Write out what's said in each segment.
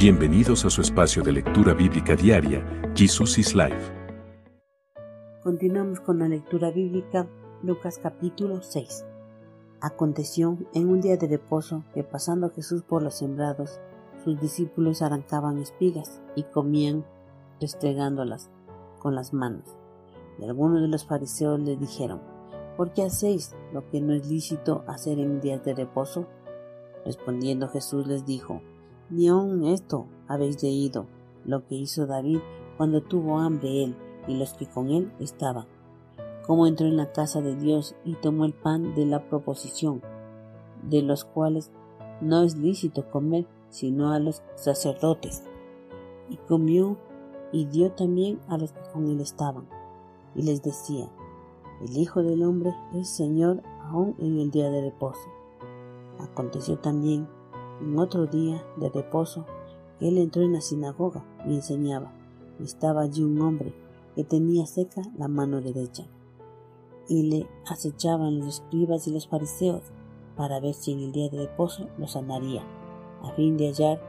Bienvenidos a su espacio de lectura bíblica diaria, Jesus is Life. Continuamos con la lectura bíblica, Lucas capítulo 6. Aconteció en un día de reposo que pasando Jesús por los sembrados, sus discípulos arrancaban espigas y comían restregándolas con las manos. Y algunos de los fariseos le dijeron, ¿por qué hacéis lo que no es lícito hacer en días de reposo? Respondiendo Jesús les dijo, ni aun esto habéis leído, lo que hizo David cuando tuvo hambre él y los que con él estaban, cómo entró en la casa de Dios y tomó el pan de la proposición, de los cuales no es lícito comer sino a los sacerdotes, y comió y dio también a los que con él estaban, y les decía, el Hijo del Hombre es Señor aún en el día de reposo. Aconteció también en otro día de reposo él entró en la sinagoga y enseñaba. Estaba allí un hombre que tenía seca la mano derecha. Y le acechaban los escribas y los fariseos para ver si en el día de reposo lo sanaría, a fin de hallar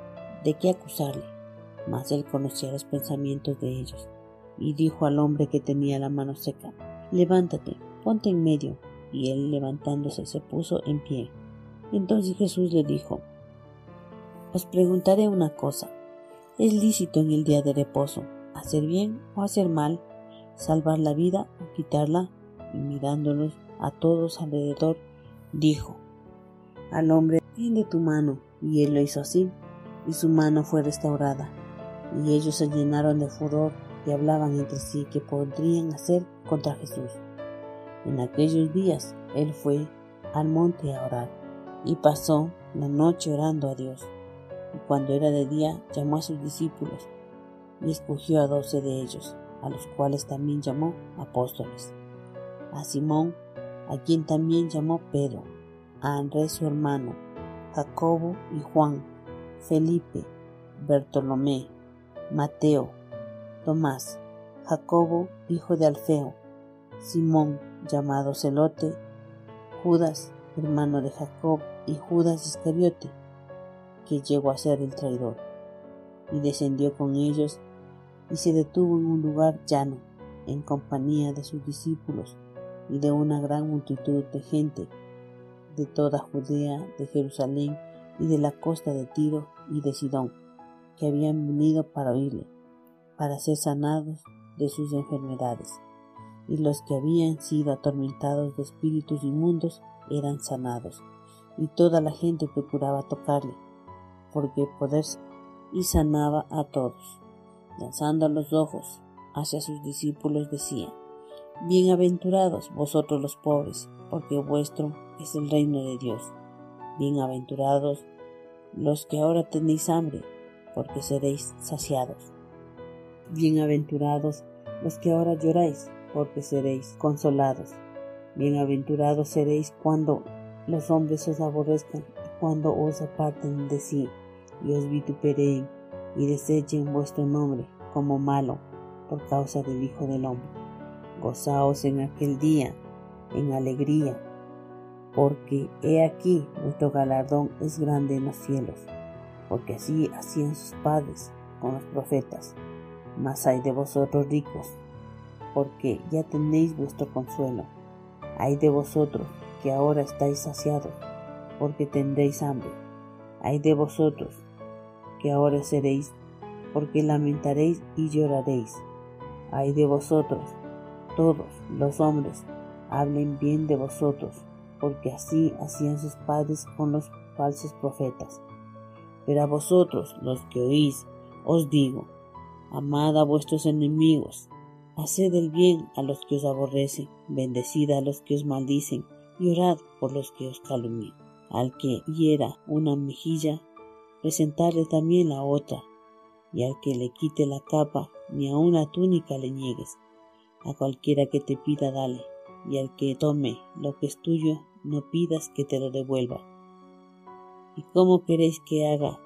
de qué acusarle. Mas él conocía los pensamientos de ellos, y dijo al hombre que tenía la mano seca, Levántate, ponte en medio. Y él levantándose se puso en pie. Entonces Jesús le dijo, Os preguntaré una cosa, ¿es lícito en el día de reposo hacer bien o hacer mal, salvar la vida o quitarla? Y mirándolos a todos alrededor, dijo al hombre, tiende tu mano. Y él lo hizo así, y su mano fue restaurada. Y ellos se llenaron de furor y hablaban entre sí qué podrían hacer contra Jesús. En aquellos días él fue al monte a orar y pasó la noche orando a Dios. Y cuando era de día llamó a sus discípulos y escogió a doce de ellos, a los cuales también llamó apóstoles. A Simón, a quien también llamó Pedro, a Andrés su hermano, Jacobo y Juan, Felipe, Bartolomé, Mateo, Tomás, Jacobo, hijo de Alfeo, Simón, llamado Celote, Judas, hermano de Jacob, y Judas Iscariote, que llegó a ser el traidor. Y descendió con ellos y se detuvo en un lugar llano, en compañía de sus discípulos y de una gran multitud de gente de toda Judea, de Jerusalén y de la costa de Tiro y de Sidón, que habían venido para oírle para ser sanados de sus enfermedades. Y los que habían sido atormentados de espíritus inmundos eran sanados. Y toda la gente procuraba tocarle, porque poder y sanaba a todos. Lanzando los ojos hacia sus discípulos decía, Bienaventurados vosotros los pobres, porque vuestro es el reino de Dios. Bienaventurados los que ahora tenéis hambre, porque seréis saciados. Bienaventurados los que ahora lloráis, porque seréis consolados. Bienaventurados seréis cuando los hombres os aborrezcan, cuando os aparten de sí, y os vitupereen, y desechen vuestro nombre como malo, por causa del Hijo del Hombre. Gozaos en aquel día, en alegría, porque he aquí vuestro galardón es grande en los cielos, porque así hacían sus padres con los profetas. Mas hay de vosotros ricos, porque ya tenéis vuestro consuelo. Hay de vosotros que ahora estáis saciados, porque tendréis hambre. Hay de vosotros que ahora seréis, porque lamentaréis y lloraréis. Hay de vosotros, todos los hombres, hablen bien de vosotros, porque así hacían sus padres con los falsos profetas. Pero a vosotros, los que oís, os digo, Amad a vuestros enemigos, haced el bien a los que os aborrecen, bendecid a los que os maldicen, y orad por los que os calumnian. Al que hiera una mejilla, presentadle también la otra, y al que le quite la capa, ni a una túnica le niegues. A cualquiera que te pida, dale, y al que tome lo que es tuyo, no pidas que te lo devuelva. ¿Y cómo queréis que haga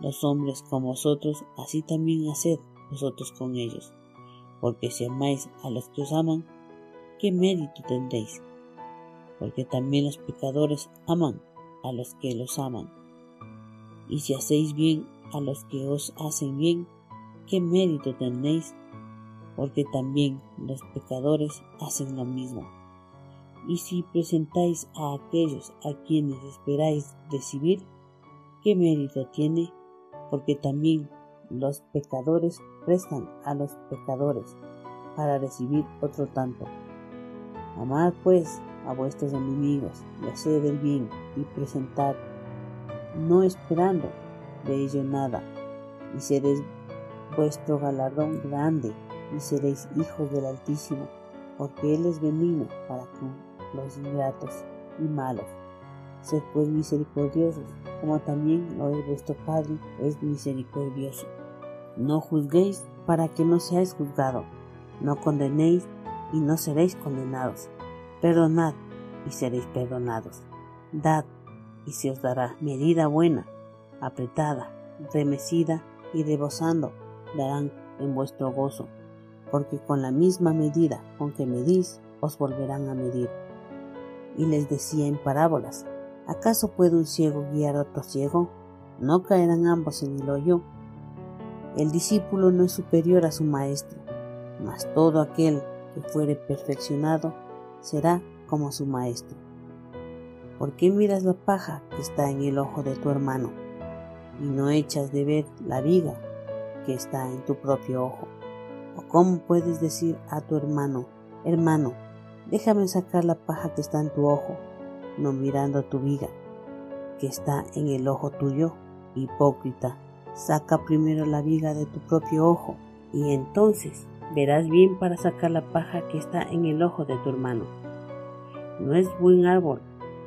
los hombres con vosotros? Así también haced vosotros con ellos. Porque si amáis a los que os aman, ¿qué mérito tendréis? Porque también los pecadores aman a los que los aman. Y si hacéis bien a los que os hacen bien, ¿qué mérito tenéis? Porque también los pecadores hacen lo mismo. Y si presentáis a aquellos a quienes esperáis recibir, ¿qué mérito tiene? Porque también los pecadores prestan a los pecadores para recibir otro tanto. Amad pues a vuestros enemigos y haced el bien y presentad, no esperando de ello nada, y seréis vuestro galardón grande y seréis hijos del Altísimo, porque Él es benigno para con los ingratos y malos. Sed pues misericordiosos, como también lo es vuestro Padre es misericordioso. No juzguéis para que no seáis juzgados, no condenéis y no seréis condenados. Perdonad y seréis perdonados. Dad y se os dará medida buena, apretada, remecida y rebosando, darán en vuestro gozo, porque con la misma medida con que medís, os volverán a medir. Y les decía en parábolas, ¿acaso puede un ciego guiar a otro ciego? ¿No caerán ambos en el hoyo? El discípulo no es superior a su maestro, mas todo aquel que fuere perfeccionado será como su maestro. ¿Por qué miras la paja que está en el ojo de tu hermano y no echas de ver la viga que está en tu propio ojo? ¿O cómo puedes decir a tu hermano, hermano, déjame sacar la paja que está en tu ojo, no mirando tu viga que está en el ojo tuyo? Hipócrita, saca primero la viga de tu propio ojo y entonces verás bien para sacar la paja que está en el ojo de tu hermano. No es buen árbol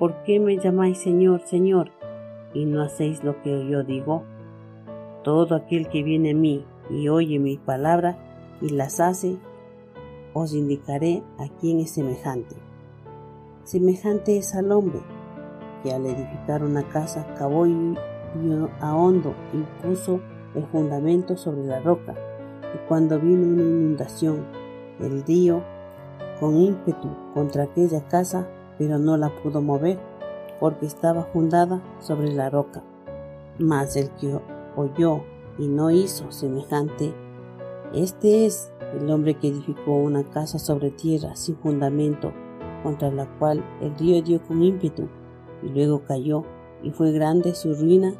¿Por qué me llamáis Señor, Señor, y no hacéis lo que yo digo? Todo aquel que viene a mí y oye mi palabra y las hace, os indicaré a quién es semejante. Semejante es al hombre que al edificar una casa cavó y a hondo y puso el fundamento sobre la roca, y cuando vino una inundación el río con ímpetu contra aquella casa, pero no la pudo mover, porque estaba fundada sobre la roca. Mas el que oyó y no hizo semejante, este es el hombre que edificó una casa sobre tierra sin fundamento, contra la cual el río dio con ímpetu, y luego cayó, y fue grande su ruina.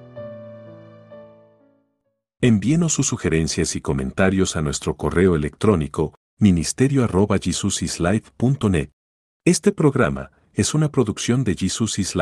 Envíenos sus sugerencias y comentarios a nuestro correo electrónico ministerio arroba Este programa es una producción de Jesus is.